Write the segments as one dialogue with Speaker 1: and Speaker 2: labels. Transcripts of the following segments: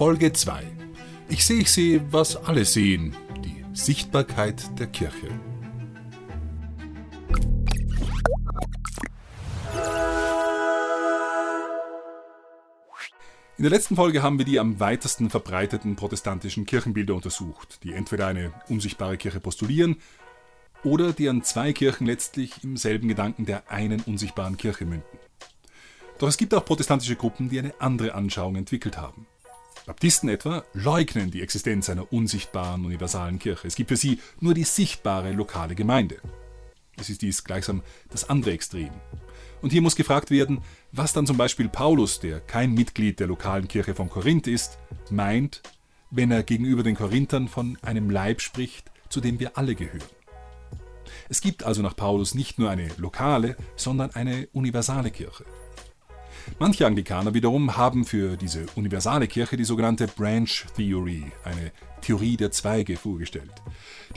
Speaker 1: Folge 2. Ich sehe, ich sehe, was alle sehen. Die Sichtbarkeit der Kirche. In der letzten Folge haben wir die am weitesten verbreiteten protestantischen Kirchenbilder untersucht, die entweder eine unsichtbare Kirche postulieren oder die an zwei Kirchen letztlich im selben Gedanken der einen unsichtbaren Kirche münden. Doch es gibt auch protestantische Gruppen, die eine andere Anschauung entwickelt haben. Baptisten etwa leugnen die Existenz einer unsichtbaren universalen Kirche. Es gibt für sie nur die sichtbare lokale Gemeinde. Es ist dies gleichsam das andere Extrem. Und hier muss gefragt werden, was dann zum Beispiel Paulus, der kein Mitglied der lokalen Kirche von Korinth ist, meint, wenn er gegenüber den Korinthern von einem Leib spricht, zu dem wir alle gehören. Es gibt also nach Paulus nicht nur eine lokale, sondern eine universale Kirche. Manche Anglikaner wiederum haben für diese universale Kirche die sogenannte Branch Theory, eine Theorie der Zweige, vorgestellt.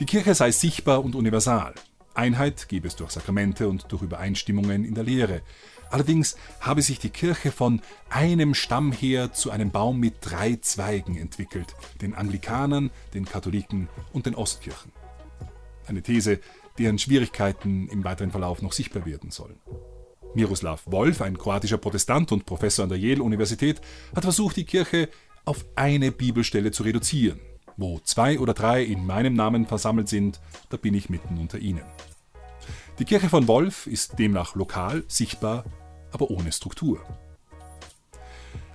Speaker 1: Die Kirche sei sichtbar und universal. Einheit gebe es durch Sakramente und durch Übereinstimmungen in der Lehre. Allerdings habe sich die Kirche von einem Stamm her zu einem Baum mit drei Zweigen entwickelt, den Anglikanern, den Katholiken und den Ostkirchen. Eine These, deren Schwierigkeiten im weiteren Verlauf noch sichtbar werden sollen. Miroslav Wolf, ein kroatischer Protestant und Professor an der Yale-Universität, hat versucht, die Kirche auf eine Bibelstelle zu reduzieren. Wo zwei oder drei in meinem Namen versammelt sind, da bin ich mitten unter ihnen. Die Kirche von Wolf ist demnach lokal, sichtbar, aber ohne Struktur.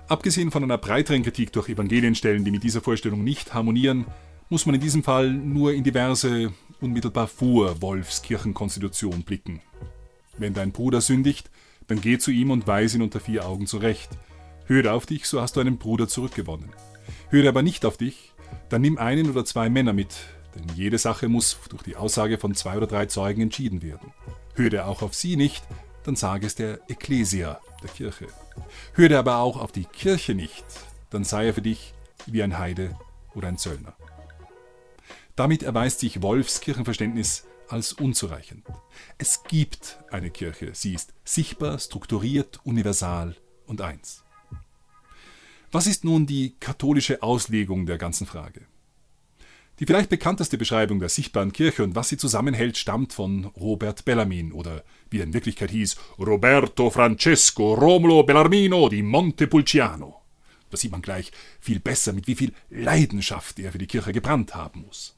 Speaker 1: Abgesehen von einer breiteren Kritik durch Evangelienstellen, die mit dieser Vorstellung nicht harmonieren, muss man in diesem Fall nur in diverse unmittelbar vor Wolfs Kirchenkonstitution blicken. Wenn dein Bruder sündigt, dann geh zu ihm und weise ihn unter vier Augen zurecht. Hört auf dich, so hast du einen Bruder zurückgewonnen. Hört aber nicht auf dich, dann nimm einen oder zwei Männer mit, denn jede Sache muss durch die Aussage von zwei oder drei Zeugen entschieden werden. Hört er auch auf sie nicht, dann sage es der Ekklesia, der Kirche. Hört er aber auch auf die Kirche nicht, dann sei er für dich wie ein Heide oder ein Zöllner. Damit erweist sich Wolfs Kirchenverständnis als unzureichend. Es gibt eine Kirche, sie ist sichtbar, strukturiert, universal und eins. Was ist nun die katholische Auslegung der ganzen Frage? Die vielleicht bekannteste Beschreibung der sichtbaren Kirche und was sie zusammenhält, stammt von Robert Bellarmin oder wie er in Wirklichkeit hieß, Roberto Francesco Romulo Bellarmino di Montepulciano. Da sieht man gleich viel besser, mit wie viel Leidenschaft er für die Kirche gebrannt haben muss.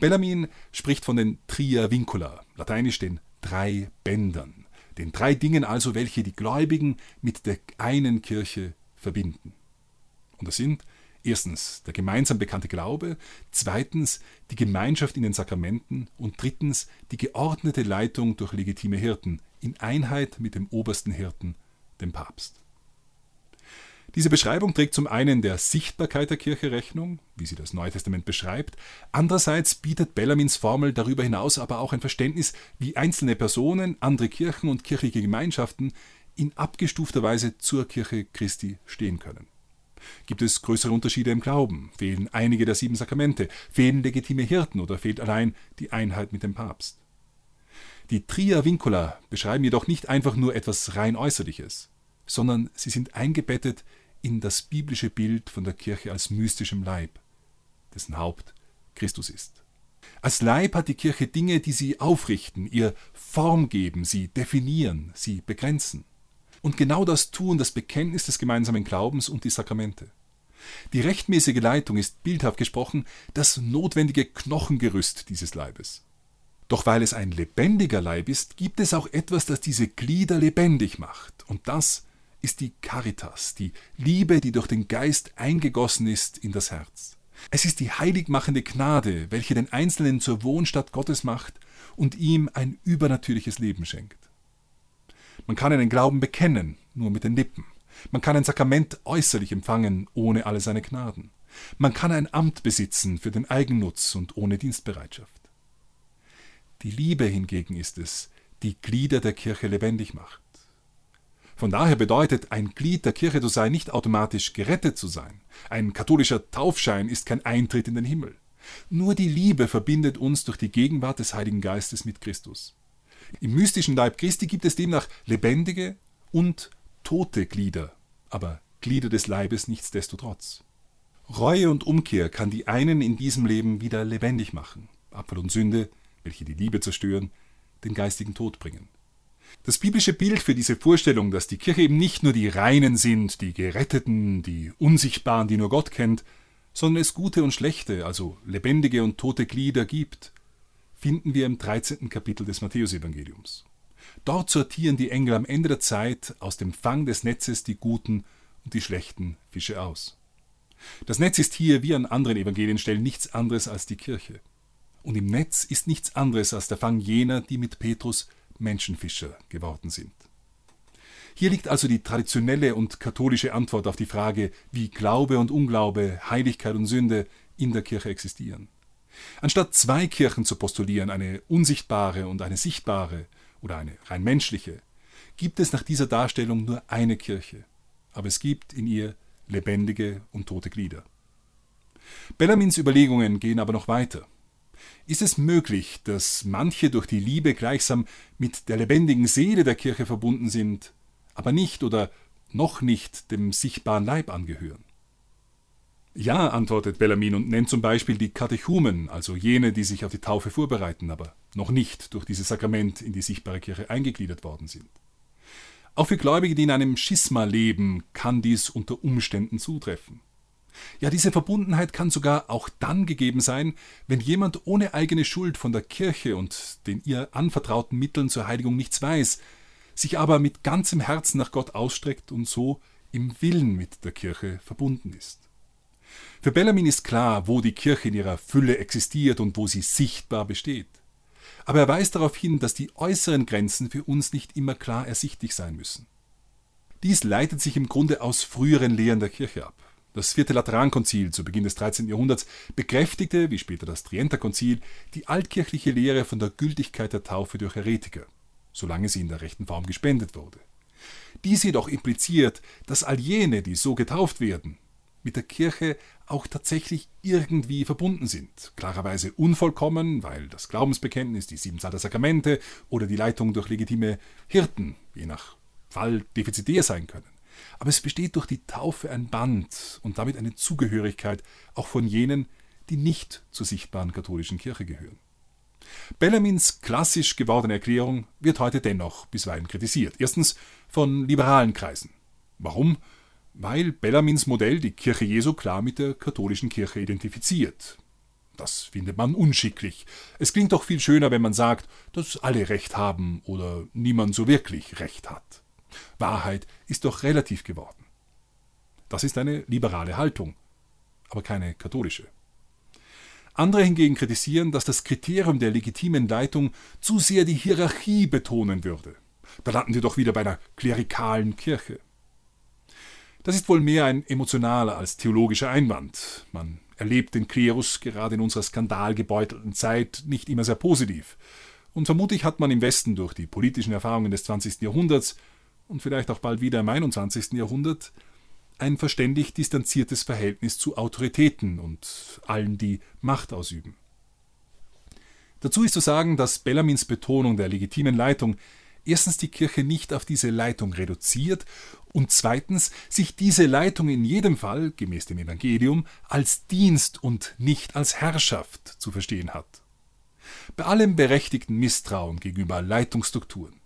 Speaker 1: Bellarmin spricht von den Tria Vincula, lateinisch den drei Bändern, den drei Dingen also, welche die Gläubigen mit der einen Kirche verbinden. Und das sind erstens der gemeinsam bekannte Glaube, zweitens die Gemeinschaft in den Sakramenten und drittens die geordnete Leitung durch legitime Hirten in Einheit mit dem obersten Hirten, dem Papst. Diese Beschreibung trägt zum einen der Sichtbarkeit der Kirche Rechnung, wie sie das Neue Testament beschreibt, andererseits bietet Bellamins Formel darüber hinaus aber auch ein Verständnis, wie einzelne Personen, andere Kirchen und kirchliche Gemeinschaften in abgestufter Weise zur Kirche Christi stehen können. Gibt es größere Unterschiede im Glauben? Fehlen einige der sieben Sakramente? Fehlen legitime Hirten oder fehlt allein die Einheit mit dem Papst? Die Tria Vincula beschreiben jedoch nicht einfach nur etwas rein Äußerliches, sondern sie sind eingebettet in das biblische Bild von der Kirche als mystischem Leib, dessen Haupt Christus ist. Als Leib hat die Kirche Dinge, die sie aufrichten, ihr Form geben, sie definieren, sie begrenzen. Und genau das tun das Bekenntnis des gemeinsamen Glaubens und die Sakramente. Die rechtmäßige Leitung ist bildhaft gesprochen das notwendige Knochengerüst dieses Leibes. Doch weil es ein lebendiger Leib ist, gibt es auch etwas, das diese Glieder lebendig macht. Und das ist die Caritas, die Liebe, die durch den Geist eingegossen ist in das Herz. Es ist die heiligmachende Gnade, welche den Einzelnen zur Wohnstadt Gottes macht und ihm ein übernatürliches Leben schenkt. Man kann einen Glauben bekennen, nur mit den Lippen. Man kann ein Sakrament äußerlich empfangen, ohne alle seine Gnaden. Man kann ein Amt besitzen für den Eigennutz und ohne Dienstbereitschaft. Die Liebe hingegen ist es, die Glieder der Kirche lebendig macht. Von daher bedeutet ein Glied der Kirche zu sein nicht automatisch gerettet zu sein. Ein katholischer Taufschein ist kein Eintritt in den Himmel. Nur die Liebe verbindet uns durch die Gegenwart des Heiligen Geistes mit Christus. Im mystischen Leib Christi gibt es demnach lebendige und tote Glieder, aber Glieder des Leibes nichtsdestotrotz. Reue und Umkehr kann die einen in diesem Leben wieder lebendig machen, Abfall und Sünde, welche die Liebe zerstören, den geistigen Tod bringen. Das biblische Bild für diese Vorstellung, dass die Kirche eben nicht nur die Reinen sind, die Geretteten, die Unsichtbaren, die nur Gott kennt, sondern es gute und schlechte, also lebendige und tote Glieder gibt, finden wir im 13. Kapitel des Matthäusevangeliums. Dort sortieren die Engel am Ende der Zeit aus dem Fang des Netzes die guten und die schlechten Fische aus. Das Netz ist hier wie an anderen Evangelienstellen nichts anderes als die Kirche. Und im Netz ist nichts anderes als der Fang jener, die mit Petrus Menschenfischer geworden sind. Hier liegt also die traditionelle und katholische Antwort auf die Frage, wie Glaube und Unglaube, Heiligkeit und Sünde in der Kirche existieren. Anstatt zwei Kirchen zu postulieren, eine unsichtbare und eine sichtbare oder eine rein menschliche, gibt es nach dieser Darstellung nur eine Kirche, aber es gibt in ihr lebendige und tote Glieder. Bellamins Überlegungen gehen aber noch weiter. Ist es möglich, dass manche durch die Liebe gleichsam mit der lebendigen Seele der Kirche verbunden sind, aber nicht oder noch nicht dem sichtbaren Leib angehören? Ja, antwortet Bellamin und nennt zum Beispiel die Katechumen, also jene, die sich auf die Taufe vorbereiten, aber noch nicht durch dieses Sakrament in die sichtbare Kirche eingegliedert worden sind. Auch für Gläubige, die in einem Schisma leben, kann dies unter Umständen zutreffen. Ja, diese Verbundenheit kann sogar auch dann gegeben sein, wenn jemand ohne eigene Schuld von der Kirche und den ihr anvertrauten Mitteln zur Heiligung nichts weiß, sich aber mit ganzem Herzen nach Gott ausstreckt und so im Willen mit der Kirche verbunden ist. Für Bellarmin ist klar, wo die Kirche in ihrer Fülle existiert und wo sie sichtbar besteht. Aber er weist darauf hin, dass die äußeren Grenzen für uns nicht immer klar ersichtlich sein müssen. Dies leitet sich im Grunde aus früheren Lehren der Kirche ab. Das vierte Laterankonzil zu Beginn des 13. Jahrhunderts bekräftigte, wie später das Trienterkonzil, die altkirchliche Lehre von der Gültigkeit der Taufe durch Heretiker, solange sie in der rechten Form gespendet wurde. Dies jedoch impliziert, dass all jene, die so getauft werden, mit der Kirche auch tatsächlich irgendwie verbunden sind. Klarerweise unvollkommen, weil das Glaubensbekenntnis, die sieben Zahl der Sakramente oder die Leitung durch legitime Hirten, je nach Fall defizitär sein können. Aber es besteht durch die Taufe ein Band und damit eine Zugehörigkeit auch von jenen, die nicht zur sichtbaren katholischen Kirche gehören. Bellamins klassisch gewordene Erklärung wird heute dennoch bisweilen kritisiert. Erstens von liberalen Kreisen. Warum? weil Bellamins Modell die Kirche Jesu klar mit der katholischen Kirche identifiziert. Das findet man unschicklich. Es klingt doch viel schöner, wenn man sagt, dass alle Recht haben oder niemand so wirklich Recht hat. Wahrheit ist doch relativ geworden. Das ist eine liberale Haltung, aber keine katholische. Andere hingegen kritisieren, dass das Kriterium der legitimen Leitung zu sehr die Hierarchie betonen würde. Da landen wir doch wieder bei einer klerikalen Kirche. Das ist wohl mehr ein emotionaler als theologischer Einwand. Man erlebt den Klerus gerade in unserer skandalgebeutelten Zeit nicht immer sehr positiv. Und vermutlich hat man im Westen durch die politischen Erfahrungen des 20. Jahrhunderts und vielleicht auch bald wieder im 21. Jahrhundert ein verständig distanziertes Verhältnis zu Autoritäten und allen, die Macht ausüben. Dazu ist zu sagen, dass Bellamins Betonung der legitimen Leitung erstens die Kirche nicht auf diese Leitung reduziert und zweitens sich diese Leitung in jedem Fall, gemäß dem Evangelium, als Dienst und nicht als Herrschaft zu verstehen hat. Bei allem berechtigten Misstrauen gegenüber Leitungsstrukturen.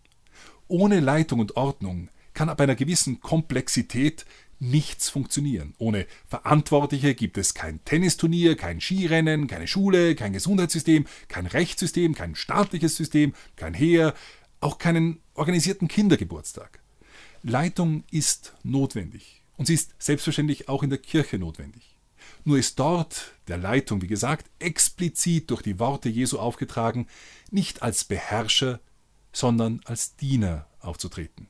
Speaker 1: Ohne Leitung und Ordnung kann ab einer gewissen Komplexität nichts funktionieren. Ohne Verantwortliche gibt es kein Tennisturnier, kein Skirennen, keine Schule, kein Gesundheitssystem, kein Rechtssystem, kein staatliches System, kein Heer, auch keinen organisierten Kindergeburtstag. Leitung ist notwendig und sie ist selbstverständlich auch in der Kirche notwendig. Nur ist dort der Leitung, wie gesagt, explizit durch die Worte Jesu aufgetragen, nicht als Beherrscher, sondern als Diener aufzutreten.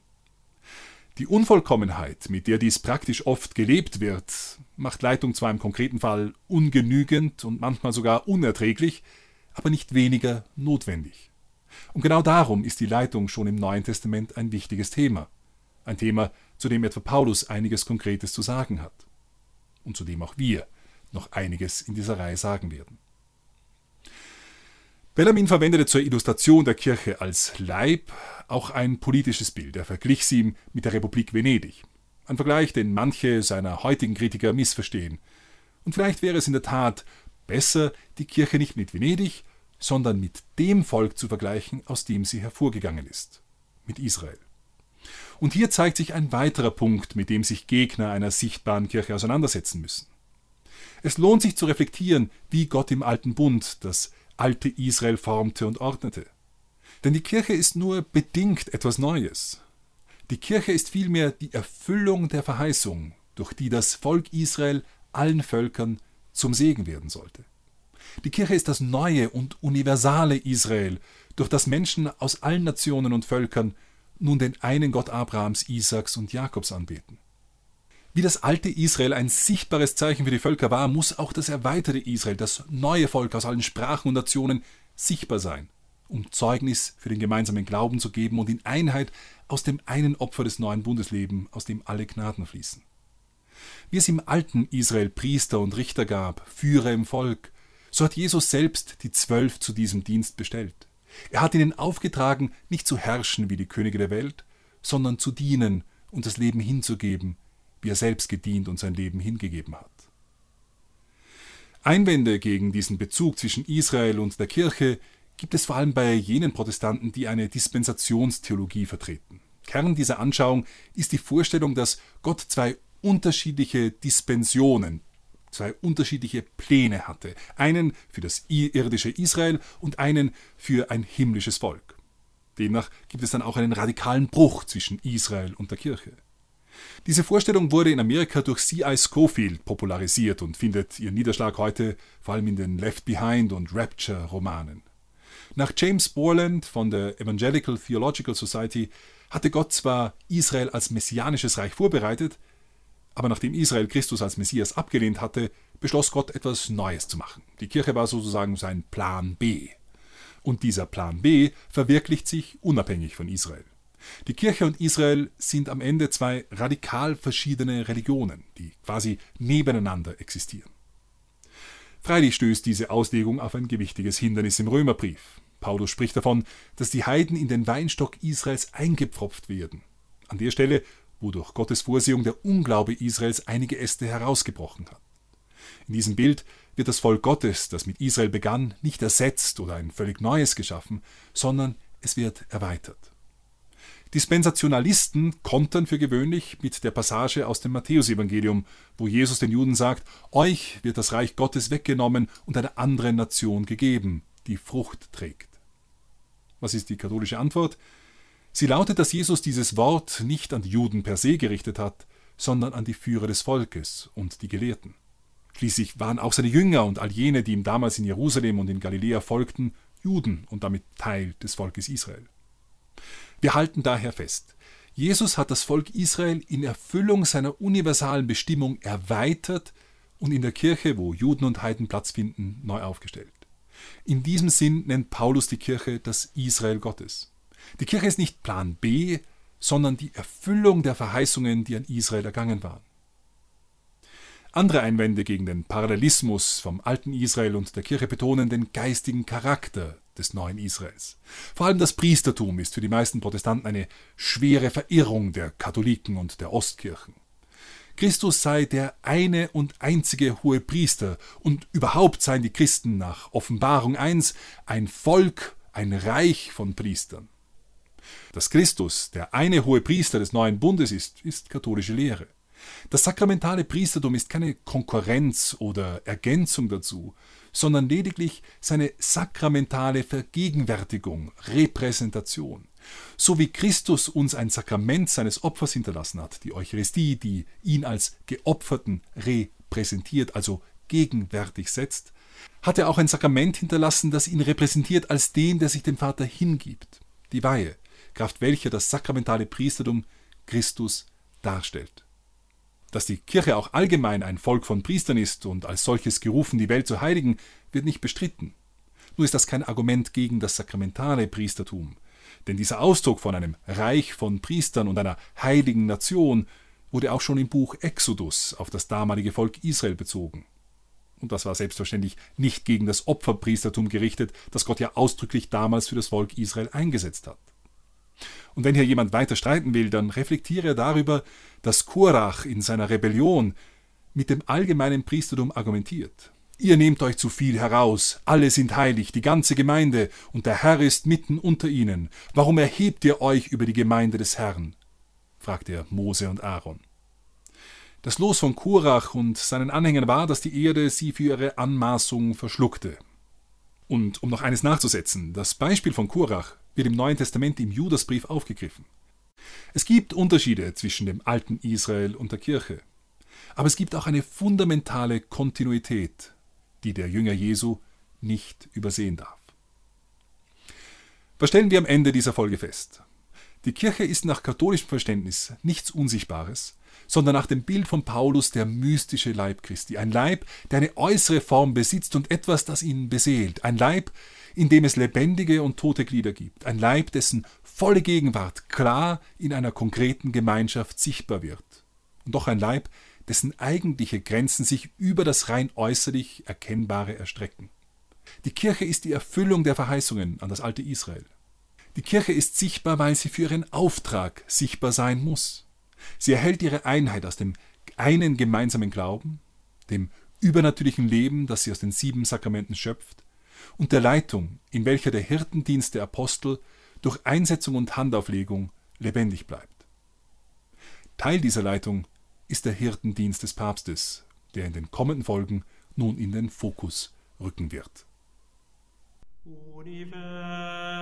Speaker 1: Die Unvollkommenheit, mit der dies praktisch oft gelebt wird, macht Leitung zwar im konkreten Fall ungenügend und manchmal sogar unerträglich, aber nicht weniger notwendig. Und genau darum ist die Leitung schon im Neuen Testament ein wichtiges Thema. Ein Thema, zu dem etwa Paulus einiges Konkretes zu sagen hat. Und zu dem auch wir noch einiges in dieser Reihe sagen werden. Bellarmin verwendete zur Illustration der Kirche als Leib auch ein politisches Bild. Er verglich sie mit der Republik Venedig. Ein Vergleich, den manche seiner heutigen Kritiker missverstehen Und vielleicht wäre es in der Tat besser, die Kirche nicht mit Venedig, sondern mit dem Volk zu vergleichen, aus dem sie hervorgegangen ist, mit Israel. Und hier zeigt sich ein weiterer Punkt, mit dem sich Gegner einer sichtbaren Kirche auseinandersetzen müssen. Es lohnt sich zu reflektieren, wie Gott im alten Bund das alte Israel formte und ordnete. Denn die Kirche ist nur bedingt etwas Neues. Die Kirche ist vielmehr die Erfüllung der Verheißung, durch die das Volk Israel allen Völkern zum Segen werden sollte. Die Kirche ist das neue und universale Israel, durch das Menschen aus allen Nationen und Völkern nun den einen Gott Abrahams, Isaaks und Jakobs anbeten. Wie das alte Israel ein sichtbares Zeichen für die Völker war, muss auch das erweiterte Israel, das neue Volk aus allen Sprachen und Nationen, sichtbar sein, um Zeugnis für den gemeinsamen Glauben zu geben und in Einheit aus dem einen Opfer des neuen Bundeslebens, aus dem alle Gnaden fließen. Wie es im alten Israel Priester und Richter gab, Führer im Volk, so hat Jesus selbst die Zwölf zu diesem Dienst bestellt. Er hat ihnen aufgetragen, nicht zu herrschen wie die Könige der Welt, sondern zu dienen und das Leben hinzugeben, wie er selbst gedient und sein Leben hingegeben hat. Einwände gegen diesen Bezug zwischen Israel und der Kirche gibt es vor allem bei jenen Protestanten, die eine Dispensationstheologie vertreten. Kern dieser Anschauung ist die Vorstellung, dass Gott zwei unterschiedliche Dispensionen, zwei unterschiedliche Pläne hatte. Einen für das irdische Israel und einen für ein himmlisches Volk. Demnach gibt es dann auch einen radikalen Bruch zwischen Israel und der Kirche. Diese Vorstellung wurde in Amerika durch C.I. Schofield popularisiert und findet ihren Niederschlag heute vor allem in den Left Behind und Rapture Romanen. Nach James Borland von der Evangelical Theological Society hatte Gott zwar Israel als messianisches Reich vorbereitet, aber nachdem Israel Christus als Messias abgelehnt hatte, beschloss Gott etwas Neues zu machen. Die Kirche war sozusagen sein Plan B. Und dieser Plan B verwirklicht sich unabhängig von Israel. Die Kirche und Israel sind am Ende zwei radikal verschiedene Religionen, die quasi nebeneinander existieren. Freilich stößt diese Auslegung auf ein gewichtiges Hindernis im Römerbrief. Paulus spricht davon, dass die Heiden in den Weinstock Israels eingepfropft werden. An der Stelle wo durch Gottes Vorsehung der Unglaube Israels einige Äste herausgebrochen hat. In diesem Bild wird das Volk Gottes, das mit Israel begann, nicht ersetzt oder ein völlig neues geschaffen, sondern es wird erweitert. Dispensationalisten kontern für gewöhnlich mit der Passage aus dem Matthäusevangelium, wo Jesus den Juden sagt: Euch wird das Reich Gottes weggenommen und einer anderen Nation gegeben, die Frucht trägt. Was ist die katholische Antwort? Sie lautet, dass Jesus dieses Wort nicht an die Juden per se gerichtet hat, sondern an die Führer des Volkes und die Gelehrten. Schließlich waren auch seine Jünger und all jene, die ihm damals in Jerusalem und in Galiläa folgten, Juden und damit Teil des Volkes Israel. Wir halten daher fest, Jesus hat das Volk Israel in Erfüllung seiner universalen Bestimmung erweitert und in der Kirche, wo Juden und Heiden Platz finden, neu aufgestellt. In diesem Sinn nennt Paulus die Kirche das Israel Gottes. Die Kirche ist nicht Plan B, sondern die Erfüllung der Verheißungen, die an Israel ergangen waren. Andere Einwände gegen den Parallelismus vom alten Israel und der Kirche betonen den geistigen Charakter des neuen Israels. Vor allem das Priestertum ist für die meisten Protestanten eine schwere Verirrung der Katholiken und der Ostkirchen. Christus sei der eine und einzige hohe Priester und überhaupt seien die Christen nach Offenbarung 1 ein Volk, ein Reich von Priestern. Dass Christus der eine hohe Priester des neuen Bundes ist, ist katholische Lehre. Das sakramentale Priestertum ist keine Konkurrenz oder Ergänzung dazu, sondern lediglich seine sakramentale Vergegenwärtigung, Repräsentation. So wie Christus uns ein Sakrament seines Opfers hinterlassen hat, die Eucharistie, die ihn als Geopferten repräsentiert, also gegenwärtig setzt, hat er auch ein Sakrament hinterlassen, das ihn repräsentiert als den, der sich dem Vater hingibt, die Weihe, kraft welcher das sakramentale Priestertum Christus darstellt. Dass die Kirche auch allgemein ein Volk von Priestern ist und als solches gerufen, die Welt zu heiligen, wird nicht bestritten. Nur ist das kein Argument gegen das sakramentale Priestertum. Denn dieser Ausdruck von einem Reich von Priestern und einer heiligen Nation wurde auch schon im Buch Exodus auf das damalige Volk Israel bezogen. Und das war selbstverständlich nicht gegen das Opferpriestertum gerichtet, das Gott ja ausdrücklich damals für das Volk Israel eingesetzt hat. Und wenn hier jemand weiter streiten will, dann reflektiere er darüber, dass Korach in seiner Rebellion mit dem allgemeinen Priestertum argumentiert. Ihr nehmt euch zu viel heraus, alle sind heilig, die ganze Gemeinde, und der Herr ist mitten unter ihnen. Warum erhebt ihr euch über die Gemeinde des Herrn? fragte er Mose und Aaron. Das Los von Kurach und seinen Anhängern war, dass die Erde sie für ihre Anmaßung verschluckte. Und um noch eines nachzusetzen, das Beispiel von Kurach wird im Neuen Testament im Judasbrief aufgegriffen. Es gibt Unterschiede zwischen dem alten Israel und der Kirche. Aber es gibt auch eine fundamentale Kontinuität, die der Jünger Jesu nicht übersehen darf. Was stellen wir am Ende dieser Folge fest? Die Kirche ist nach katholischem Verständnis nichts Unsichtbares, sondern nach dem Bild von Paulus der mystische Leib Christi. Ein Leib, der eine äußere Form besitzt und etwas, das ihn beseelt. Ein Leib, in dem es lebendige und tote Glieder gibt. Ein Leib, dessen volle Gegenwart klar in einer konkreten Gemeinschaft sichtbar wird. Und doch ein Leib, dessen eigentliche Grenzen sich über das rein äußerlich Erkennbare erstrecken. Die Kirche ist die Erfüllung der Verheißungen an das alte Israel. Die Kirche ist sichtbar, weil sie für ihren Auftrag sichtbar sein muss. Sie erhält ihre Einheit aus dem einen gemeinsamen Glauben, dem übernatürlichen Leben, das sie aus den sieben Sakramenten schöpft, und der Leitung, in welcher der Hirtendienst der Apostel durch Einsetzung und Handauflegung lebendig bleibt. Teil dieser Leitung ist der Hirtendienst des Papstes, der in den kommenden Folgen nun in den Fokus rücken wird. Universum.